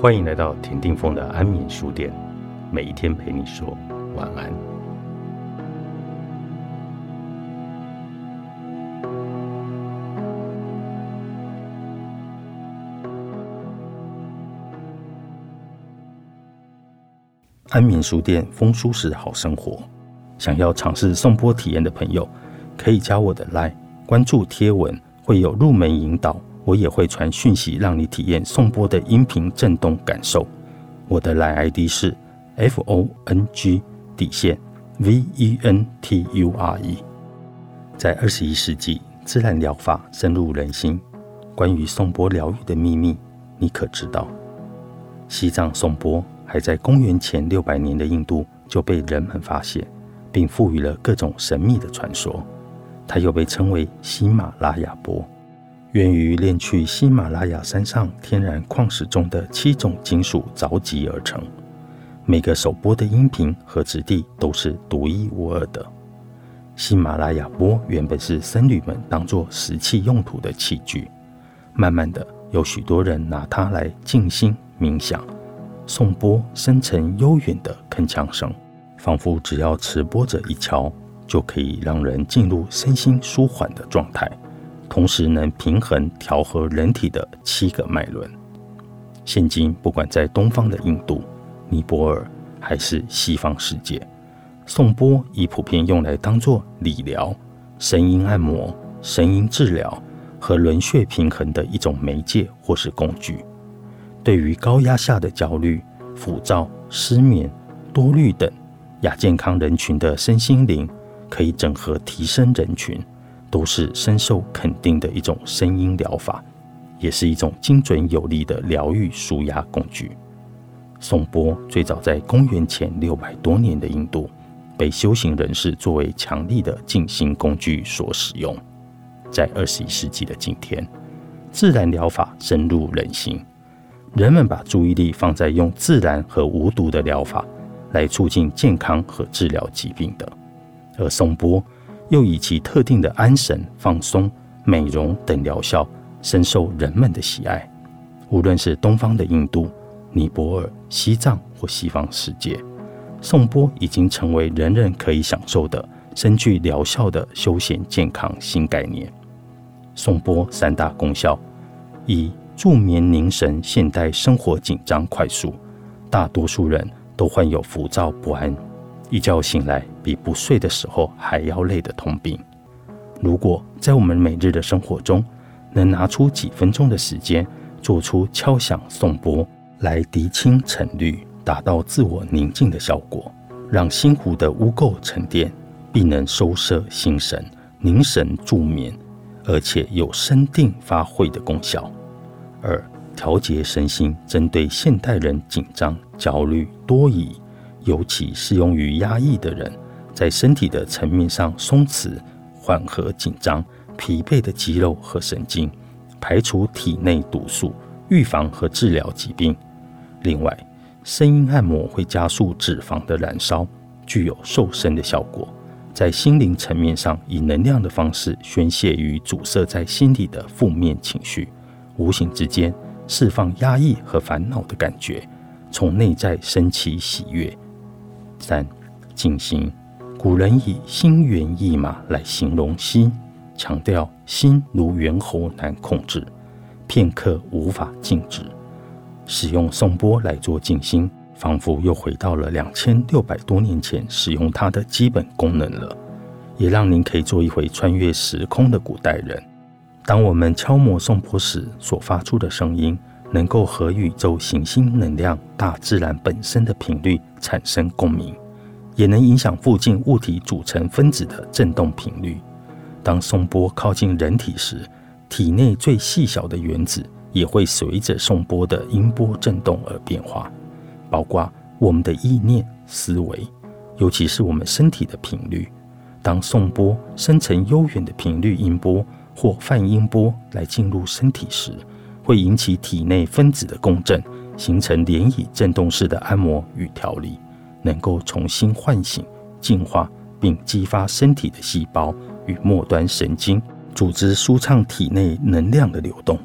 欢迎来到田定峰的安眠书店，每一天陪你说晚安。安眠书店，风舒适好生活。想要尝试送波体验的朋友，可以加我的 line，关注贴文，会有入门引导。我也会传讯息，让你体验颂钵的音频震动感受。我的来 ID 是 F O N G 底线 V E N T U R E。在二十一世纪，自然疗法深入人心。关于颂钵疗愈的秘密，你可知道？西藏颂钵还在公元前六百年的印度就被人们发现，并赋予了各种神秘的传说。它又被称为喜马拉雅钵。源于炼去喜马拉雅山上天然矿石中的七种金属凿集而成，每个手波的音频和质地都是独一无二的。喜马拉雅波原本是僧侣们当作石器用途的器具，慢慢的有许多人拿它来静心冥想，颂钵深沉悠远的铿锵声，仿佛只要持波者一敲，就可以让人进入身心舒缓的状态。同时能平衡调和人体的七个脉轮。现今不管在东方的印度、尼泊尔，还是西方世界，颂钵已普遍用来当做理疗、声音按摩、声音治疗和轮穴平衡的一种媒介或是工具。对于高压下的焦虑、浮躁、失眠、多虑等亚健康人群的身心灵，可以整合提升人群。都是深受肯定的一种声音疗法，也是一种精准有力的疗愈舒压工具。颂钵最早在公元前六百多年的印度，被修行人士作为强力的静心工具所使用。在二十一世纪的今天，自然疗法深入人心，人们把注意力放在用自然和无毒的疗法来促进健康和治疗疾病的，而颂钵。又以其特定的安神、放松、美容等疗效，深受人们的喜爱。无论是东方的印度、尼泊尔、西藏或西方世界，颂钵已经成为人人可以享受的、深具疗效的休闲健康新概念。颂钵三大功效：一、助眠凝神。现代生活紧张快速，大多数人都患有浮躁不安。一觉醒来比不睡的时候还要累的通病。如果在我们每日的生活中，能拿出几分钟的时间，做出敲响颂钵来涤清尘虑，达到自我宁静的效果，让心湖的污垢沉淀，必能收摄心神、凝神助眠，而且有生定发挥的功效。二、调节身心，针对现代人紧张、焦虑、多疑。尤其适用于压抑的人，在身体的层面上松弛、缓和紧张、疲惫的肌肉和神经，排除体内毒素，预防和治疗疾病。另外，声音按摩会加速脂肪的燃烧，具有瘦身的效果。在心灵层面上，以能量的方式宣泄于阻塞在心里的负面情绪，无形之间释放压抑和烦恼的感觉，从内在升起喜悦。三、静心。古人以“心猿意马”来形容心，强调心如猿猴难控制，片刻无法静止。使用颂钵来做静心，仿佛又回到了两千六百多年前使用它的基本功能了，也让您可以做一回穿越时空的古代人。当我们敲磨颂钵时所发出的声音。能够和宇宙行星能量、大自然本身的频率产生共鸣，也能影响附近物体组成分子的振动频率。当颂波靠近人体时，体内最细小的原子也会随着颂波的音波振动而变化，包括我们的意念、思维，尤其是我们身体的频率。当颂波生成悠远的频率音波或泛音波来进入身体时，会引起体内分子的共振，形成涟漪振动式的按摩与调理，能够重新唤醒、净化并激发身体的细胞与末端神经组织，舒畅体内能量的流动，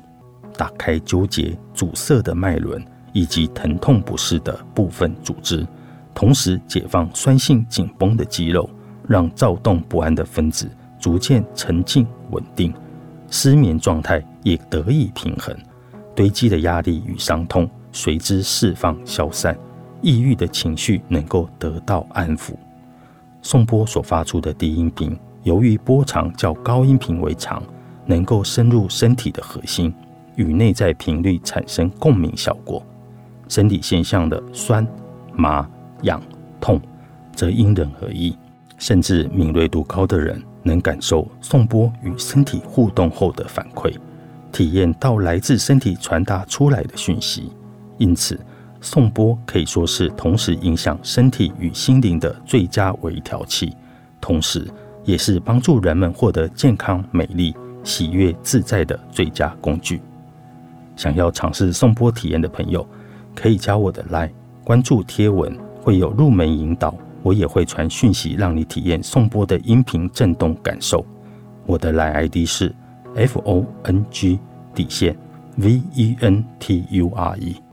打开纠结阻塞的脉轮，以及疼痛不适的部分组织，同时解放酸性紧绷的肌肉，让躁动不安的分子逐渐沉静稳定，失眠状态也得以平衡，堆积的压力与伤痛随之释放消散，抑郁的情绪能够得到安抚。颂钵所发出的低音频，由于波长较高音频为长。能够深入身体的核心，与内在频率产生共鸣效果。身体现象的酸、麻、痒、痛，则因人而异。甚至敏锐度高的人，能感受送波与身体互动后的反馈，体验到来自身体传达出来的讯息。因此，送波可以说是同时影响身体与心灵的最佳微调器，同时也是帮助人们获得健康、美丽。喜悦自在的最佳工具。想要尝试送波体验的朋友，可以加我的 Line，关注贴文，会有入门引导。我也会传讯息，让你体验送波的音频震动感受。我的 Line ID 是 F O N G 底线 V E N T U R E。